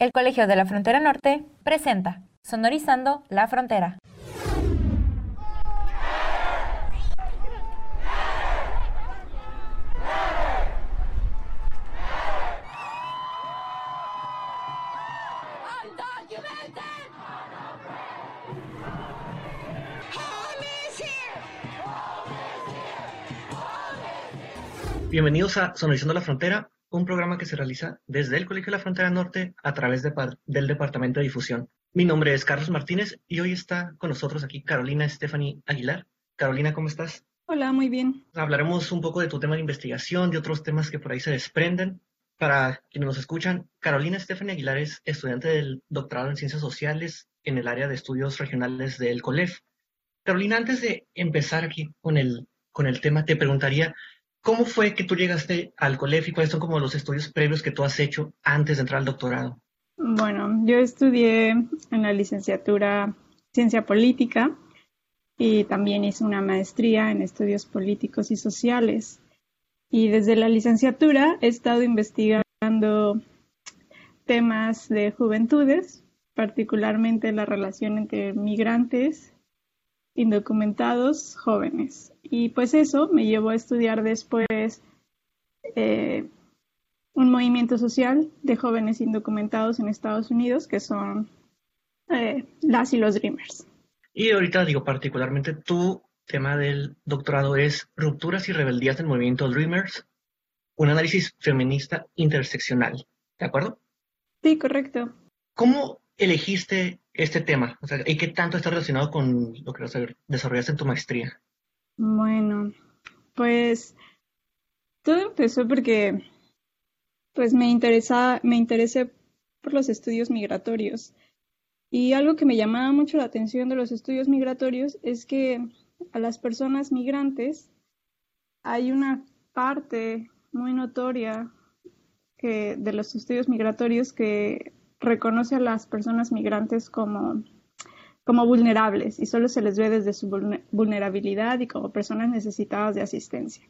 El Colegio de la Frontera Norte presenta Sonorizando la Frontera. Bienvenidos a Sonorizando la Frontera, un programa que se realiza desde el Colegio de la Frontera Norte a través del Departamento de Difusión. Mi nombre es Carlos Martínez y hoy está con nosotros aquí Carolina Stephanie Aguilar. Carolina, ¿cómo estás? Hola, muy bien. Hablaremos un poco de tu tema de investigación, de otros temas que por ahí se desprenden. Para quienes nos escuchan, Carolina Stephanie Aguilar es estudiante del doctorado en Ciencias Sociales en el área de estudios regionales del COLEF. Carolina, antes de empezar aquí con el, con el tema, te preguntaría, ¿Cómo fue que tú llegaste al colegio y cuáles son como los estudios previos que tú has hecho antes de entrar al doctorado? Bueno, yo estudié en la licenciatura Ciencia Política y también hice una maestría en estudios políticos y sociales. Y desde la licenciatura he estado investigando temas de juventudes, particularmente la relación entre migrantes indocumentados jóvenes. Y pues eso me llevó a estudiar después eh, un movimiento social de jóvenes indocumentados en Estados Unidos, que son eh, las y los Dreamers. Y ahorita digo, particularmente tu tema del doctorado es Rupturas y Rebeldías del Movimiento Dreamers, un análisis feminista interseccional. ¿De acuerdo? Sí, correcto. ¿Cómo elegiste este tema? ¿Y qué tanto está relacionado con lo que desarrollaste en tu maestría? Bueno, pues todo empezó porque pues me interesa, me interesé por los estudios migratorios. Y algo que me llamaba mucho la atención de los estudios migratorios es que a las personas migrantes hay una parte muy notoria que, de los estudios migratorios que reconoce a las personas migrantes como, como vulnerables y solo se les ve desde su vulnerabilidad y como personas necesitadas de asistencia.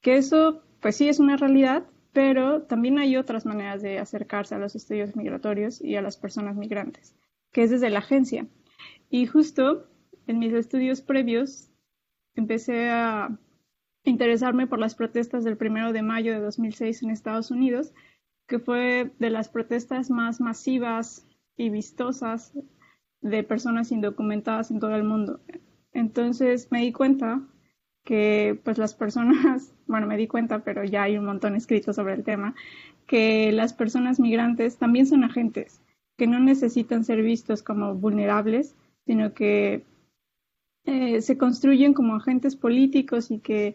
Que eso, pues sí, es una realidad, pero también hay otras maneras de acercarse a los estudios migratorios y a las personas migrantes, que es desde la agencia. Y justo en mis estudios previos empecé a interesarme por las protestas del primero de mayo de 2006 en Estados Unidos que fue de las protestas más masivas y vistosas de personas indocumentadas en todo el mundo. Entonces me di cuenta que pues las personas, bueno, me di cuenta, pero ya hay un montón escrito sobre el tema, que las personas migrantes también son agentes, que no necesitan ser vistos como vulnerables, sino que eh, se construyen como agentes políticos y que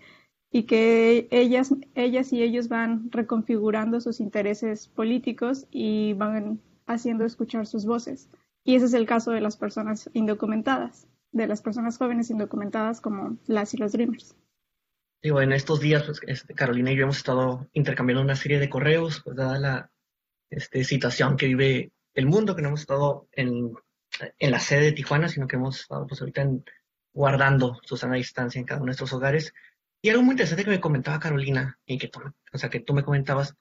y que ellas, ellas y ellos van reconfigurando sus intereses políticos y van haciendo escuchar sus voces. Y ese es el caso de las personas indocumentadas, de las personas jóvenes indocumentadas como las y los Dreamers. Digo, en estos días, pues, este, Carolina y yo hemos estado intercambiando una serie de correos, pues dada la este, situación que vive el mundo, que no hemos estado en, en la sede de Tijuana, sino que hemos estado pues ahorita guardando su sana distancia en cada uno de nuestros hogares. Y algo muy interesante que me comentaba Carolina, y que tú, o sea, que tú me comentabas,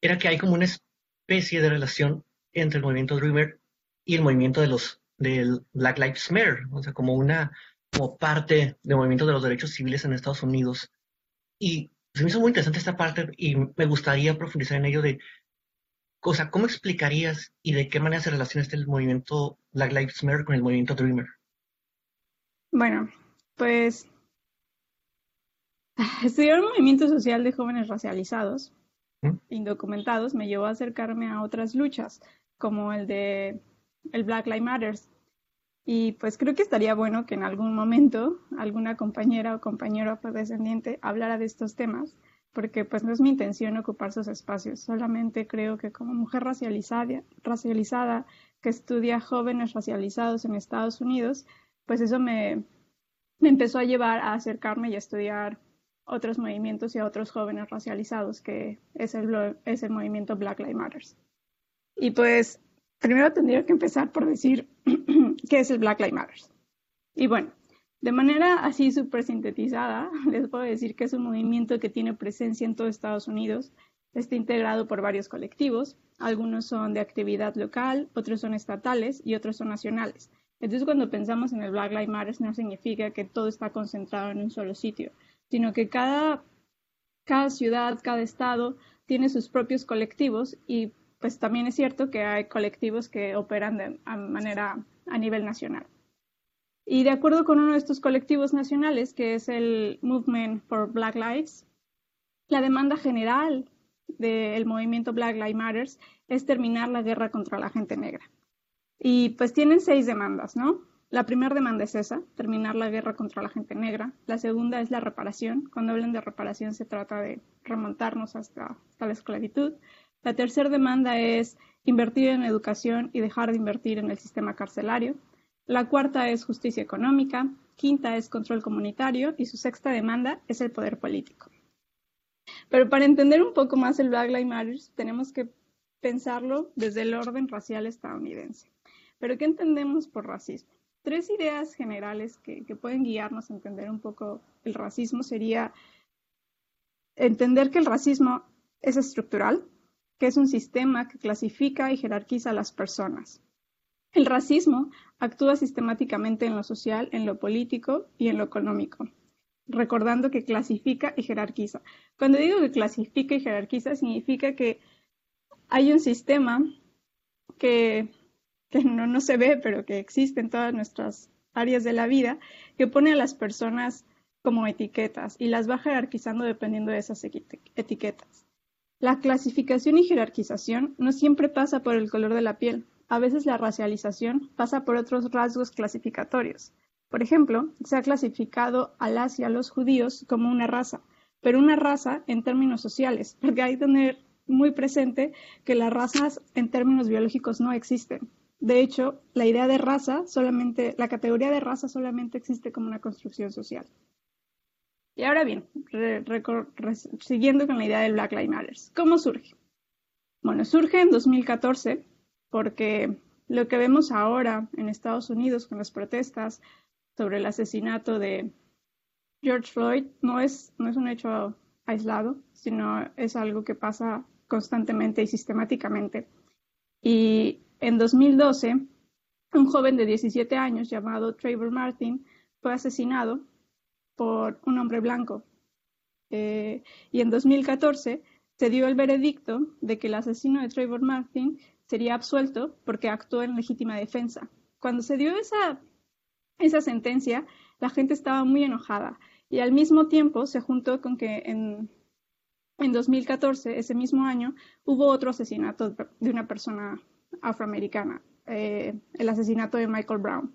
era que hay como una especie de relación entre el movimiento Dreamer y el movimiento de los del Black Lives Matter, o sea, como una como parte del movimiento de los derechos civiles en Estados Unidos. Y se me hizo muy interesante esta parte y me gustaría profundizar en ello de, o sea, ¿cómo explicarías y de qué manera se relaciona este el movimiento Black Lives Matter con el movimiento Dreamer? Bueno, pues Estudiar un movimiento social de jóvenes racializados, ¿Mm? indocumentados, me llevó a acercarme a otras luchas, como el de el Black Lives Matter. Y pues creo que estaría bueno que en algún momento alguna compañera o compañero afrodescendiente hablara de estos temas, porque pues no es mi intención ocupar sus espacios, solamente creo que como mujer racializada, racializada que estudia jóvenes racializados en Estados Unidos, pues eso me, me empezó a llevar a acercarme y a estudiar otros movimientos y a otros jóvenes racializados, que es el, es el movimiento Black Lives Matter. Y pues primero tendría que empezar por decir qué es el Black Lives Matter. Y bueno, de manera así súper sintetizada, les puedo decir que es un movimiento que tiene presencia en todo Estados Unidos Está integrado por varios colectivos, algunos son de actividad local, otros son estatales y otros son nacionales. Entonces cuando pensamos en el Black Lives Matter no significa que todo está concentrado en un solo sitio, sino que cada, cada ciudad, cada estado tiene sus propios colectivos y pues también es cierto que hay colectivos que operan de manera a nivel nacional. Y de acuerdo con uno de estos colectivos nacionales, que es el Movement for Black Lives, la demanda general del movimiento Black Lives Matter es terminar la guerra contra la gente negra. Y pues tienen seis demandas, ¿no? La primera demanda es esa, terminar la guerra contra la gente negra. La segunda es la reparación. Cuando hablan de reparación se trata de remontarnos hasta, hasta la esclavitud. La tercera demanda es invertir en educación y dejar de invertir en el sistema carcelario. La cuarta es justicia económica, quinta es control comunitario y su sexta demanda es el poder político. Pero para entender un poco más el Black Lives Matter tenemos que pensarlo desde el orden racial estadounidense. ¿Pero qué entendemos por racismo? Tres ideas generales que, pueden guiarnos a entender un poco el racismo sería entender que el racismo es estructural, que es un sistema que clasifica y jerarquiza a las personas. El racismo actúa sistemáticamente en lo social, en lo político y en lo económico, recordando que clasifica y jerarquiza. Cuando digo que clasifica y jerarquiza, significa que hay un sistema que, no, no se ve, pero que existe en todas nuestras áreas de la vida, que pone a las personas como etiquetas y las va jerarquizando dependiendo de esas etiquetas. La clasificación y jerarquización no siempre pasa por el color de la piel, a veces la racialización pasa por otros rasgos clasificatorios. Por ejemplo, se ha clasificado al Asia a los judíos como una raza, pero una raza en términos sociales, porque hay que tener muy presente que las razas en términos biológicos no existen. De hecho, la idea de raza solamente, la categoría de raza solamente existe como una construcción social. Y ahora bien, siguiendo con la idea del Black Lives Matter, ¿cómo surge? Bueno, surge en 2014 porque lo que vemos ahora en Estados Unidos con las protestas sobre el asesinato de George Floyd no es, no es un hecho aislado, sino es algo que pasa constantemente y sistemáticamente. Y en 2012, un joven de 17 años llamado Trevor Martin fue asesinado por un hombre blanco. Eh, y en 2014 se dio el veredicto de que el asesino de Trevor Martin sería absuelto porque actuó en legítima defensa. Cuando se dio esa, esa sentencia, la gente estaba muy enojada y al mismo tiempo se juntó con que en, en 2014, ese mismo año, hubo otro asesinato de una persona afroamericana, eh, el asesinato de Michael Brown.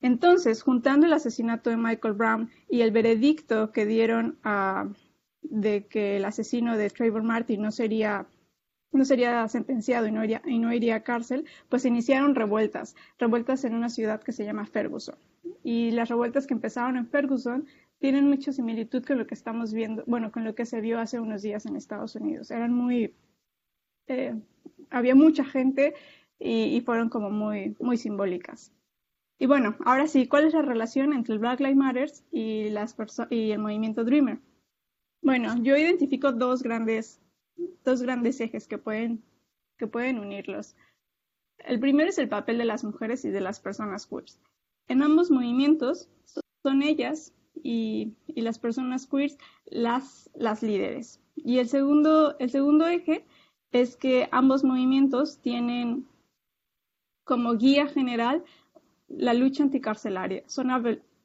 Entonces, juntando el asesinato de Michael Brown y el veredicto que dieron a, de que el asesino de Trayvon Martin no sería no sería sentenciado y no, iría, y no iría a cárcel, pues iniciaron revueltas, revueltas en una ciudad que se llama Ferguson. Y las revueltas que empezaron en Ferguson tienen mucha similitud con lo que estamos viendo, bueno, con lo que se vio hace unos días en Estados Unidos. Eran muy, eh, había mucha gente y, fueron como muy, muy simbólicas. Y bueno, ahora sí, ¿cuál es la relación entre el Black Lives Matter y, las y el movimiento Dreamer? Bueno, yo identifico dos grandes dos grandes ejes que pueden, que pueden unirlos. El primero es el papel de las mujeres y de las personas queers. En ambos movimientos son ellas y, y las personas queers las, las líderes. Y el segundo, el segundo eje es que ambos movimientos tienen como guía general la lucha anticarcelaria, son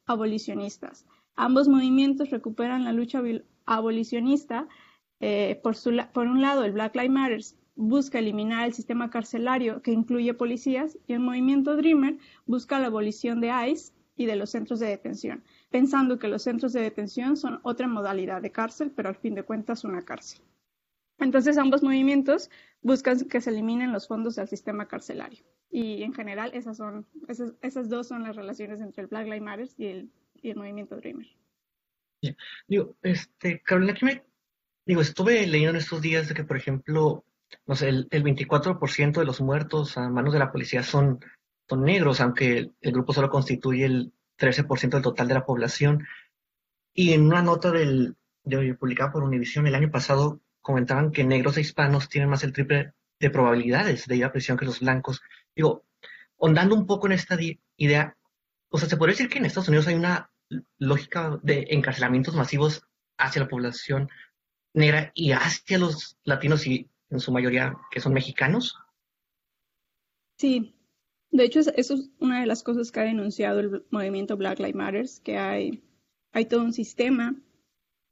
abolicionistas. Ambos movimientos recuperan la lucha abolicionista eh, por, por, un lado, el Black Lives Matter busca eliminar el sistema carcelario que incluye policías y el movimiento Dreamer busca la abolición de ICE y de los centros de detención, pensando que los centros de detención son otra modalidad de cárcel, pero al fin de cuentas una cárcel. Entonces ambos movimientos buscan que se eliminen los fondos del sistema carcelario. Y en general esas, son, esas, dos son las relaciones entre el Black Lives Matter y el, y el movimiento Dreamer. Digo, este, Carolina, ¿qué me Digo, estuve leyendo en estos días de que, por ejemplo, no sé, el, 24% de los muertos a manos de la policía son, son negros, aunque el, grupo solo constituye el 13% del total de la población. Y en una nota del, de, publicada por Univision el año pasado, comentaban que negros e hispanos tienen más el triple de probabilidades de ir a prisión que los blancos. Digo, ondando un poco en esta idea, o sea, se podría decir que en Estados Unidos hay una lógica de encarcelamientos masivos hacia la población negra y hacia los latinos y en su mayoría que son mexicanos. Sí, de hecho eso es una de las cosas que ha denunciado el movimiento Black Lives Matter, que hay, hay todo un sistema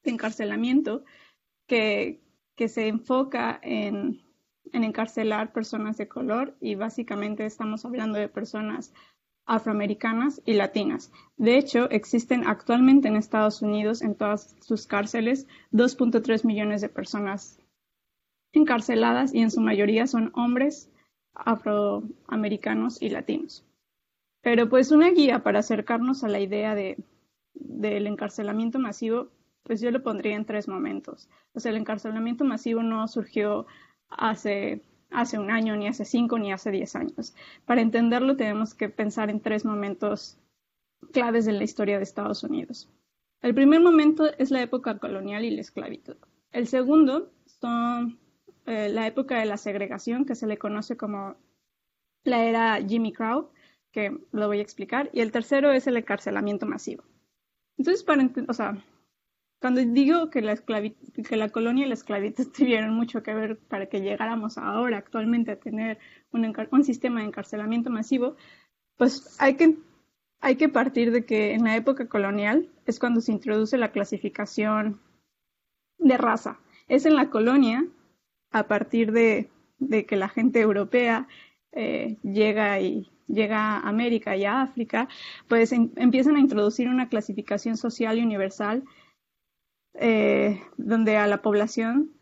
de encarcelamiento que, que se enfoca en, en encarcelar personas de color y básicamente estamos hablando de personas afroamericanas y latinas. De hecho, existen actualmente en Estados Unidos, en todas sus cárceles, 2.3 millones de personas encarceladas y en su mayoría son hombres afroamericanos y latinos. Pero pues una guía para acercarnos a la idea de, del encarcelamiento masivo, pues yo lo pondría en tres momentos. O sea, el encarcelamiento masivo no surgió hace, hace un año, ni hace cinco, ni hace diez años. Para entenderlo tenemos que pensar en tres momentos claves de la historia de Estados Unidos. El primer momento es la época colonial y la esclavitud. El segundo son eh, la época de la segregación, que se le conoce como la era Jimmy Crow, que lo voy a explicar. Y el tercero es el encarcelamiento masivo. Entonces, para o sea, cuando digo que la, que la colonia y la esclavitud tuvieron mucho que ver para que llegáramos ahora actualmente a tener un, un sistema de encarcelamiento masivo, pues hay que, hay que partir de que en la época colonial es cuando se introduce la clasificación de raza. Es en la colonia, a partir de, que la gente europea eh, llega y llega a América y a África, pues em, empiezan a introducir una clasificación social y universal eh, donde a la población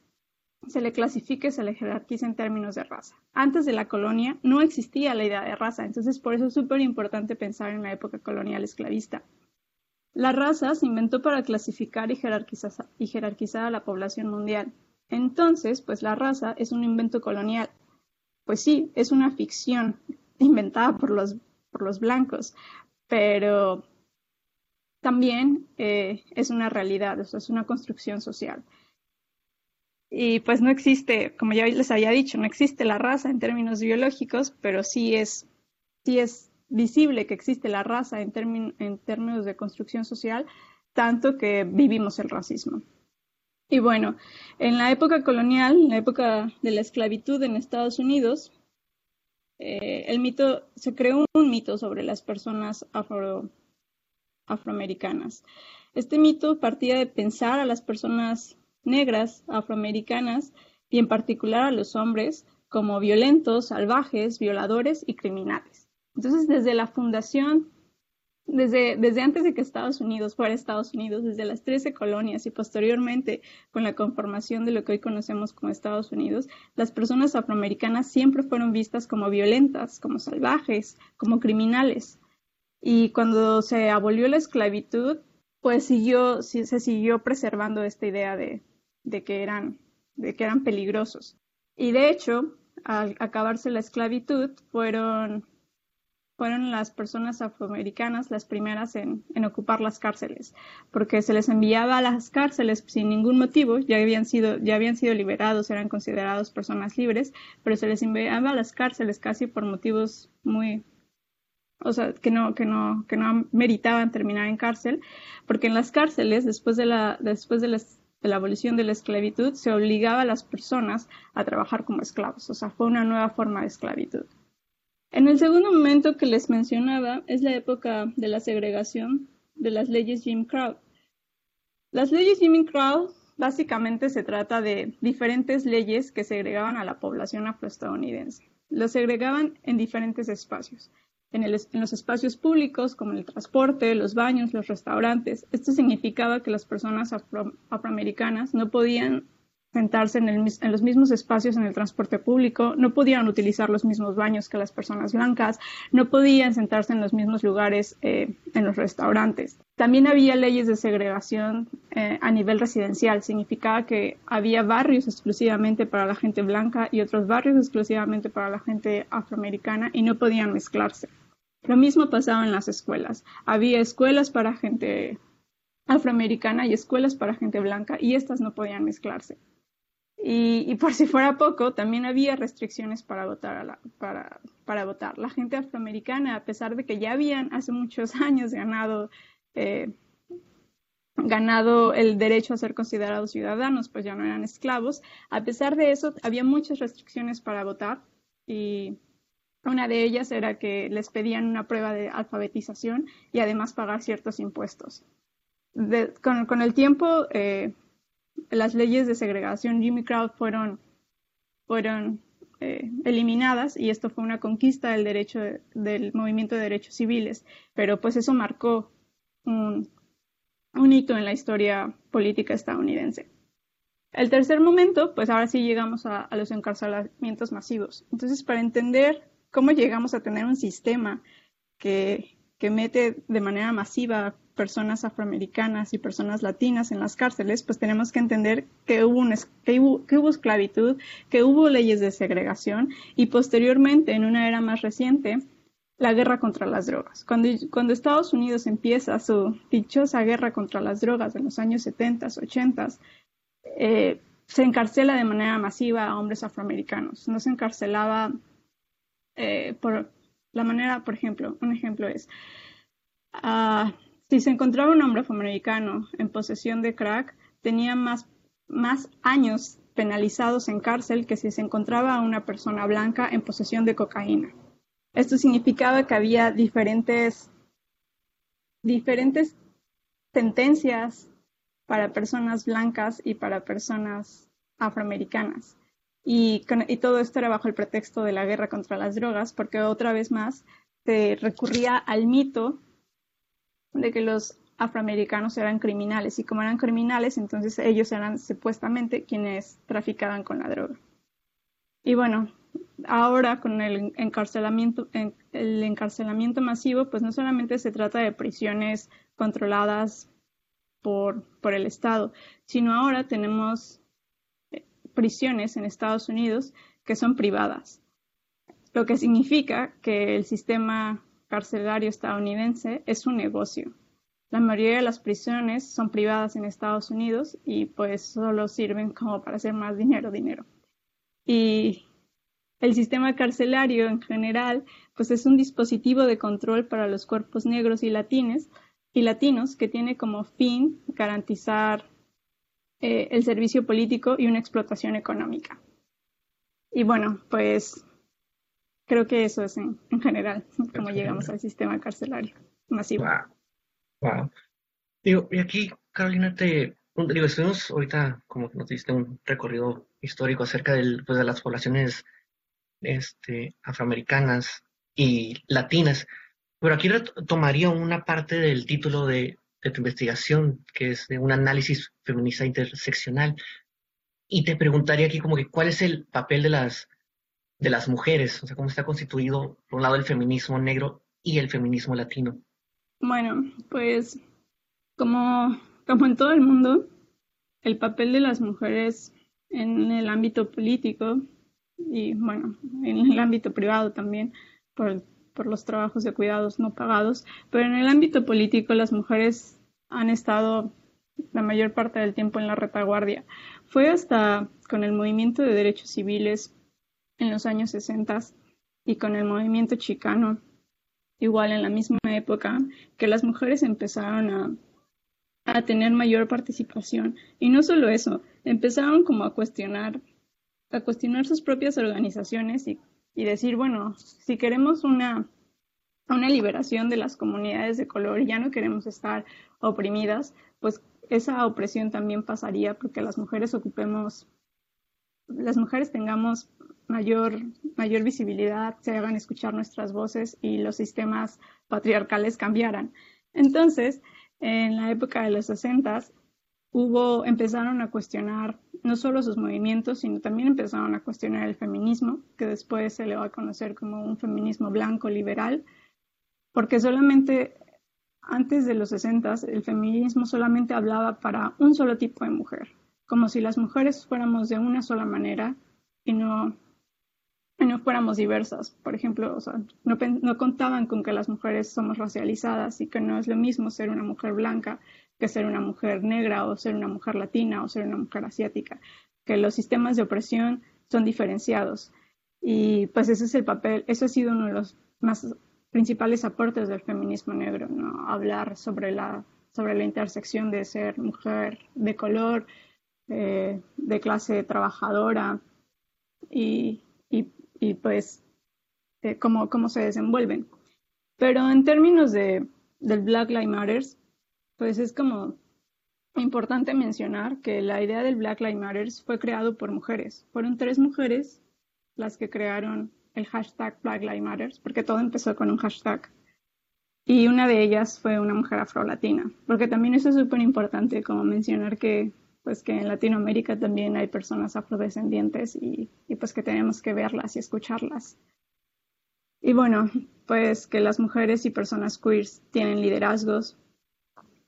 se le clasifique, se le jerarquiza en términos de raza. Antes de la colonia no existía la idea de raza, entonces por eso es súper importante pensar en la época colonial esclavista. La raza se inventó para clasificar y jerarquizar, a la población mundial. Entonces, pues la raza es un invento colonial. Pues sí, es una ficción inventada por los blancos, pero también eh, es una realidad, es una construcción social. Y pues no existe, como ya les había dicho, no existe la raza en términos biológicos, pero sí es, sí es visible que existe la raza en, en términos de construcción social, tanto que vivimos el racismo. Y bueno, en la época colonial, en la época de la esclavitud en Estados Unidos, eh, el mito, se creó un mito sobre las personas afro, afroamericanas. Este mito partía de pensar a las personas negras afroamericanas y en particular a los hombres como violentos, salvajes, violadores y criminales. Entonces, desde la fundación, desde, desde antes de que Estados Unidos fuera Estados Unidos, desde las 13 colonias y posteriormente con la conformación de lo que hoy conocemos como Estados Unidos, las personas afroamericanas siempre fueron vistas como violentas, como salvajes, como criminales. Y cuando se abolió la esclavitud, pues siguió, se siguió preservando esta idea de, que eran, de que eran peligrosos. Y de hecho, al acabarse la esclavitud, fueron, fueron las personas afroamericanas las primeras en, en, ocupar las cárceles, porque se les enviaba a las cárceles sin ningún motivo, ya habían sido, ya habían sido liberados, eran considerados personas libres, pero se les enviaba a las cárceles casi por motivos muy, o sea, que no, que no, que no meritaban terminar en cárcel, porque en las cárceles, después de la, después de la, abolición de la esclavitud, se obligaba a las personas a trabajar como esclavos, o sea, fue una nueva forma de esclavitud. En el segundo momento que les mencionaba es la época de la segregación de las leyes Jim Crow. Las leyes Jim Crow básicamente se trata de diferentes leyes que segregaban a la población afroestadounidense. Los segregaban en diferentes espacios en, los espacios públicos como el transporte, los baños, los restaurantes. Esto significaba que las personas afroamericanas no podían sentarse en, los mismos espacios en el transporte público, no podían utilizar los mismos baños que las personas blancas, no podían sentarse en los mismos lugares eh, en los restaurantes. También había leyes de segregación eh, a nivel residencial, significaba que había barrios exclusivamente para la gente blanca y otros barrios exclusivamente para la gente afroamericana y no podían mezclarse. Lo mismo pasaba en las escuelas. Había escuelas para gente afroamericana y escuelas para gente blanca y estas no podían mezclarse. Y, por si fuera poco, también había restricciones para votar, a la, gente afroamericana, a pesar de que ya habían hace muchos años ganado, eh, ganado el derecho a ser considerados ciudadanos, pues ya no eran esclavos, a pesar de eso, había muchas restricciones para votar una de ellas era que les pedían una prueba de alfabetización y además pagar ciertos impuestos. con, el tiempo, eh, las leyes de segregación Jimmy Crow fueron, fueron eh, eliminadas y esto fue una conquista del derecho del movimiento de derechos civiles, pero pues eso marcó un, hito en la historia política estadounidense. El tercer momento, pues ahora sí llegamos a los encarcelamientos masivos. Entonces, para entender cómo llegamos a tener un sistema que, que mete de manera masiva personas afroamericanas y personas latinas en las cárceles, pues tenemos que entender que hubo, que hubo, esclavitud, que hubo leyes de segregación y posteriormente, en una era más reciente, la guerra contra las drogas. Cuando, cuando, Estados Unidos empieza su dichosa guerra contra las drogas en los años 70, 80, eh, se encarcela de manera masiva a hombres afroamericanos. No se encarcelaba eh, por la manera, por ejemplo, un ejemplo es, uh, si se encontraba un hombre afroamericano en posesión de crack, tenía más, más años penalizados en cárcel que si se encontraba a una persona blanca en posesión de cocaína. Esto significaba que había diferentes, diferentes sentencias para personas blancas y para personas afroamericanas. Y, y, todo esto era bajo el pretexto de la guerra contra las drogas, porque otra vez más se recurría al mito de que los afroamericanos eran criminales y como eran criminales, entonces ellos eran supuestamente quienes traficaban con la droga. Y bueno, ahora con el encarcelamiento, el encarcelamiento masivo, pues no solamente se trata de prisiones controladas por, por el Estado, sino ahora tenemos prisiones en Estados Unidos que son privadas, lo que significa que el sistema carcelario estadounidense es un negocio. La mayoría de las prisiones son privadas en Estados Unidos y pues solo sirven como para hacer más dinero, dinero. Y el sistema carcelario en general pues es un dispositivo de control para los cuerpos negros y latines y latinos que tiene como fin garantizar eh, el servicio político y una explotación económica. Y bueno, pues Creo que eso es en, general como llegamos al sistema carcelario masivo. Wow. Digo, y aquí, Carolina, te digo, estuvimos ahorita como que nos diste un recorrido histórico acerca del, pues, de las poblaciones este, afroamericanas y latinas, pero aquí tomaría una parte del título de, de tu investigación, que es de un análisis feminista interseccional, y te preguntaría aquí como que cuál es el papel de las de las mujeres, o sea, cómo está constituido, por un lado, el feminismo negro y el feminismo latino. Bueno, pues como, como en todo el mundo, el papel de las mujeres en el ámbito político y, bueno, en el ámbito privado también, por, por los trabajos de cuidados no pagados, pero en el ámbito político las mujeres han estado la mayor parte del tiempo en la retaguardia. Fue hasta con el movimiento de derechos civiles en los años 60 y con el movimiento chicano, igual en la misma época, que las mujeres empezaron a, a tener mayor participación. Y no solo eso, empezaron como a cuestionar, a cuestionar sus propias organizaciones y, y decir, bueno, si queremos una, una liberación de las comunidades de color y ya no queremos estar oprimidas, pues esa opresión también pasaría porque las mujeres ocupemos, las mujeres tengamos mayor, mayor visibilidad, se hagan escuchar nuestras voces y los sistemas patriarcales cambiaran. Entonces, en la época de los 60 hubo, empezaron a cuestionar no solo sus movimientos, sino también empezaron a cuestionar el feminismo, que después se le va a conocer como un feminismo blanco liberal, porque solamente antes de los 60 el feminismo solamente hablaba para un solo tipo de mujer, como si las mujeres fuéramos de una sola manera y no no fuéramos diversas. Por ejemplo, o sea, no, no, contaban con que las mujeres somos racializadas y que no es lo mismo ser una mujer blanca que ser una mujer negra o ser una mujer latina o ser una mujer asiática. que los sistemas de opresión son diferenciados. Y pues ese es el papel, eso ha sido uno de los más principales aportes del feminismo negro, ¿no? Hablar sobre la, sobre la intersección de ser mujer de color, eh, de clase trabajadora y, y, pues eh, cómo, cómo se desenvuelven. Pero en términos de, del Black Lives Matter, pues es como importante mencionar que la idea del Black Lives Matter fue creado por mujeres. Fueron tres mujeres las que crearon el hashtag Black Lives Matter, porque todo empezó con un hashtag. Y una de ellas fue una mujer afro-latina, porque también eso es súper importante, como mencionar que, pues, que en Latinoamérica también hay personas afrodescendientes y, y pues que tenemos que verlas y escucharlas. Y bueno, pues que las mujeres y personas queers tienen liderazgos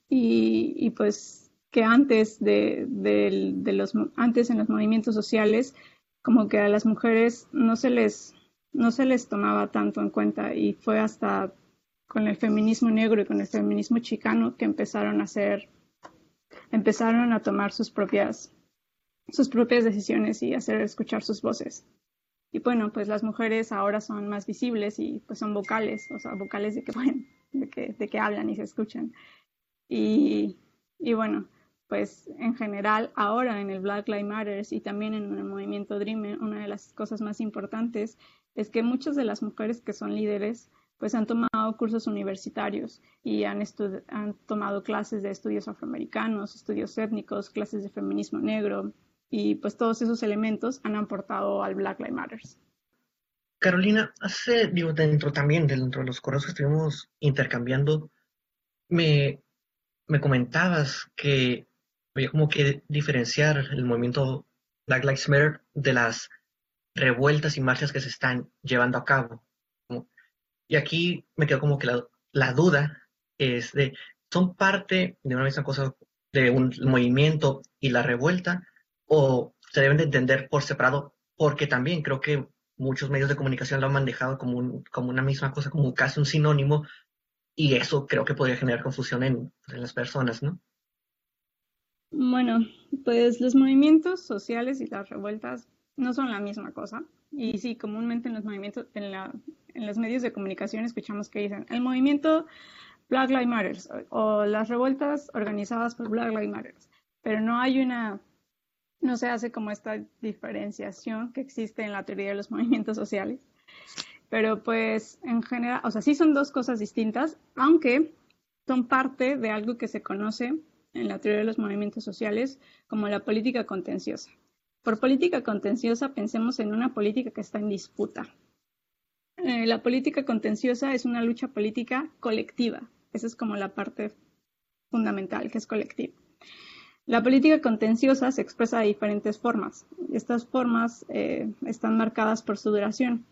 y, y pues que antes de, de, de, los antes en los movimientos sociales como que a las mujeres no se les no se les tomaba tanto en cuenta y fue hasta con el feminismo negro y con el feminismo chicano que empezaron a hacer empezaron a tomar sus propias sus propias decisiones y hacer escuchar sus voces. Y bueno, pues las mujeres ahora son más visibles y pues son vocales, o sea, vocales de que, bueno, de que, de que hablan y se escuchan. Y, y bueno, pues en general ahora en el Black Lives Matter y también en el movimiento Dream, una de las cosas más importantes es que muchas de las mujeres que son líderes pues han tomado cursos universitarios y han, han tomado clases de estudios afroamericanos, estudios étnicos, clases de feminismo negro y pues todos esos elementos han aportado al Black Lives Matter. Carolina, hace, digo, dentro también, dentro de los correos que estuvimos intercambiando, me, me comentabas que había como que diferenciar el movimiento Black Lives Matter de las revueltas y marchas que se están llevando a cabo. Y aquí me quedó como que la, la duda es de, ¿son parte de una misma cosa de un movimiento y la revuelta o se deben de entender por separado? Porque también creo que muchos medios de comunicación lo han manejado como, un, como una misma cosa, como casi un sinónimo, y eso creo que podría generar confusión en, en las personas, ¿no? Bueno, pues los movimientos sociales y las revueltas no son la misma cosa. Y sí, comúnmente en los movimientos, en, la, en los medios de comunicación escuchamos que dicen el movimiento Black Lives Matter o, las revueltas organizadas por Black Lives Matter. Pero no hay una, no se hace como esta diferenciación que existe en la teoría de los movimientos sociales. Pero pues en general, o sea, sí son dos cosas distintas, aunque son parte de algo que se conoce en la teoría de los movimientos sociales como la política contenciosa. Por política contenciosa pensemos en una política que está en disputa. Eh, la política contenciosa es una lucha política colectiva. Esa es como la parte fundamental, que es colectiva. La política contenciosa se expresa de diferentes formas. Estas formas eh, están marcadas por su duración.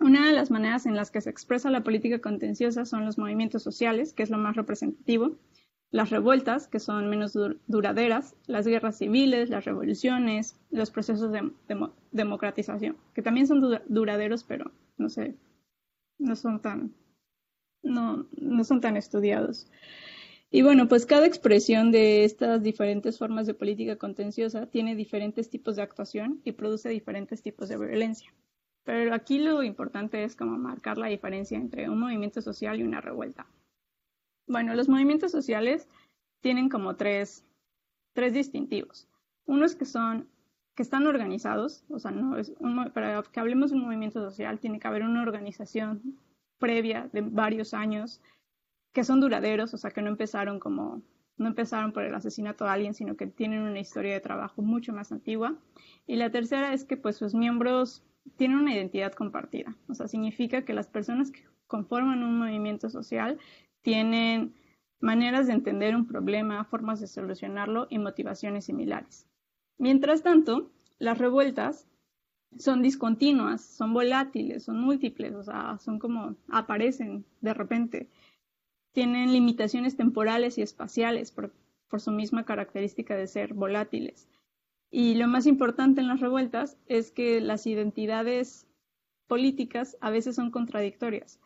Una de las maneras en las que se expresa la política contenciosa son los movimientos sociales, que es lo más representativo, las revueltas, que son menos duraderas, las guerras civiles, las revoluciones, los procesos de, democratización, que también son duraderos, pero no sé, no son tan, no, no son tan estudiados. Y bueno, pues cada expresión de estas diferentes formas de política contenciosa tiene diferentes tipos de actuación y produce diferentes tipos de violencia. Pero aquí lo importante es como marcar la diferencia entre un movimiento social y una revuelta. Bueno, los movimientos sociales tienen como tres, tres distintivos. Unos que son que están organizados, o sea, no es para que hablemos de un movimiento social tiene que haber una organización previa de varios años que son duraderos, o sea, que no empezaron como no empezaron por el asesinato de alguien, sino que tienen una historia de trabajo mucho más antigua. Y la tercera es que pues sus miembros tienen una identidad compartida, o sea, significa que las personas que conforman un movimiento social tienen maneras de entender un problema, formas de solucionarlo y motivaciones similares. Mientras tanto, las revueltas son discontinuas, son volátiles, son múltiples, o sea, son como aparecen de repente. Tienen limitaciones temporales y espaciales por, por su misma característica de ser volátiles. Y lo más importante en las revueltas es que las identidades políticas a veces son contradictorias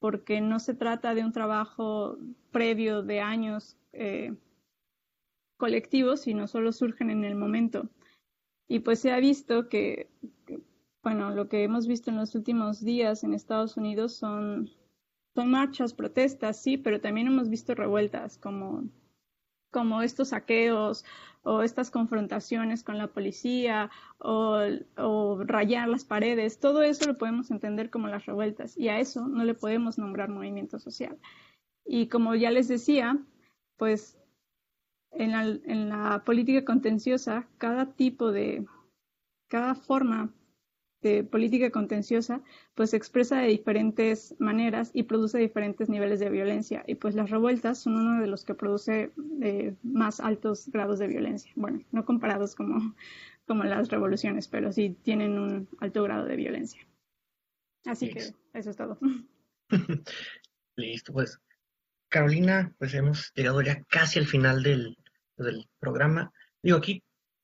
porque no se trata de un trabajo previo de años eh, colectivos, sino solo surgen en el momento. Y pues se ha visto que, bueno, lo que hemos visto en los últimos días en Estados Unidos son, son marchas, protestas, sí, pero también hemos visto revueltas como, como estos saqueos o estas confrontaciones con la policía o, rayar las paredes, todo eso lo podemos entender como las revueltas y a eso no le podemos nombrar movimiento social. Y como ya les decía, pues en la política contenciosa, cada tipo de, cada forma de política contenciosa, pues se expresa de diferentes maneras y produce diferentes niveles de violencia. Y pues las revueltas son uno de los que produce eh, más altos grados de violencia. Bueno, no comparados como, como las revoluciones, pero sí tienen un alto grado de violencia. Así que eso es todo. Listo, pues Carolina, pues hemos llegado ya casi al final del, del programa. Digo, aquí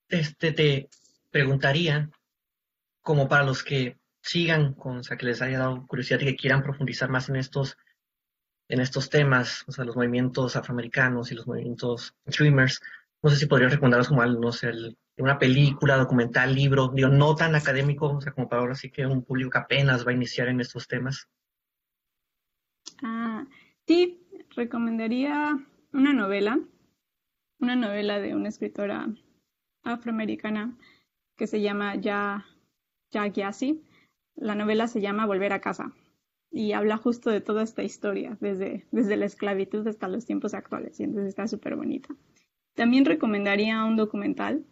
este, te preguntaría como para los que sigan, con, o sea, que les haya dado curiosidad y que quieran profundizar más en estos, en estos temas, o sea, los movimientos afroamericanos y los movimientos streamers, no sé si podrías recomendarlos como no sé, una película, documental, libro, digo, no tan académico, o sea, como para ahora sí que un público que apenas va a iniciar en estos temas. Ah, sí, recomendaría una novela, una novela de una escritora afroamericana que se llama Ya Jack Yassi. La novela se llama Volver a casa y habla justo de toda esta historia, desde, desde la esclavitud hasta los tiempos actuales, y entonces está súper bonita. También recomendaría un documental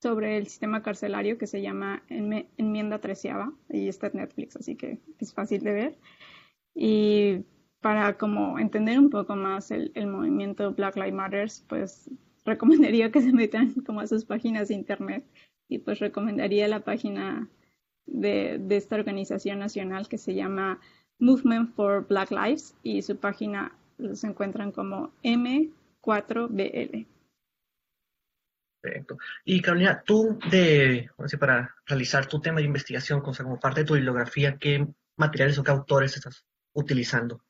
sobre el sistema carcelario que se llama Enmienda Treceava y está en Netflix, así que es fácil de ver. Y para como entender un poco más el, movimiento Black Lives Matter, pues recomendaría que se metan como a sus páginas de internet y pues recomendaría la página de, de, esta organización nacional que se llama Movement for Black Lives y su página los encuentran como M4BL. Perfecto. Y Carolina, tú de, para realizar tu tema de investigación, como parte de tu bibliografía, ¿qué materiales o qué autores estás utilizando?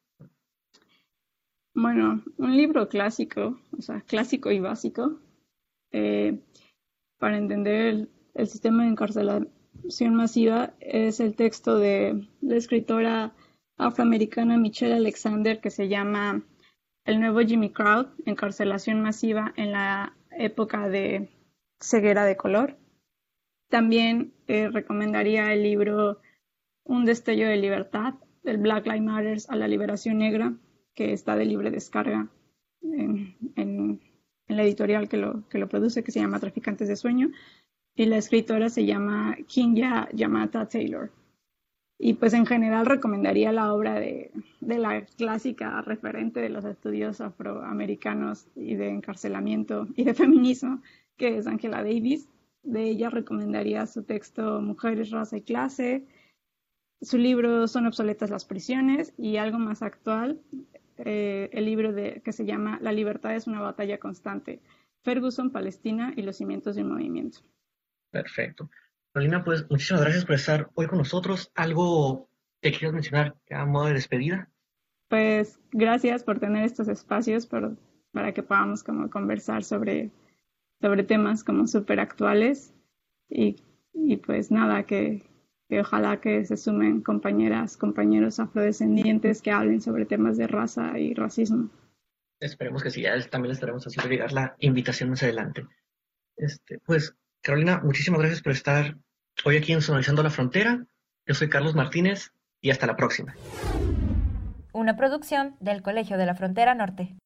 Bueno, un libro clásico, o sea, clásico y básico, eh, para entender el, sistema de encarcelación masiva es el texto de la escritora afroamericana Michelle Alexander que se llama El nuevo Jimmy Crowd, encarcelación masiva en la época de ceguera de color. También eh, recomendaría el libro Un destello de libertad, del Black Lives Matter a la liberación negra, que está de libre descarga en en la editorial que lo, que lo produce, que se llama Traficantes de Sueño, y la escritora se llama Kinya Yamata Taylor. Y pues en general recomendaría la obra de, de la clásica referente de los estudios afroamericanos y de encarcelamiento y de feminismo, que es Angela Davis. De ella recomendaría su texto Mujeres, Raza y Clase, su libro Son obsoletas las prisiones y algo más actual, eh, el libro de, que se llama La libertad es una batalla constante, Ferguson, Palestina y los cimientos de un movimiento. Perfecto. Carolina, pues muchísimas gracias por estar hoy con nosotros. ¿Algo que quieras mencionar a modo de despedida? Pues gracias por tener estos espacios para que podamos como conversar sobre, sobre temas como súper actuales y, y pues nada, que, ojalá que se sumen compañeras, compañeros afrodescendientes que hablen sobre temas de raza y racismo. Esperemos que sí, también les estaremos haciendo llegar la invitación más adelante. Este, pues, Carolina, muchísimas gracias por estar hoy aquí en Sonorizando la Frontera. Yo soy Carlos Martínez y hasta la próxima. Una producción del Colegio de la Frontera Norte.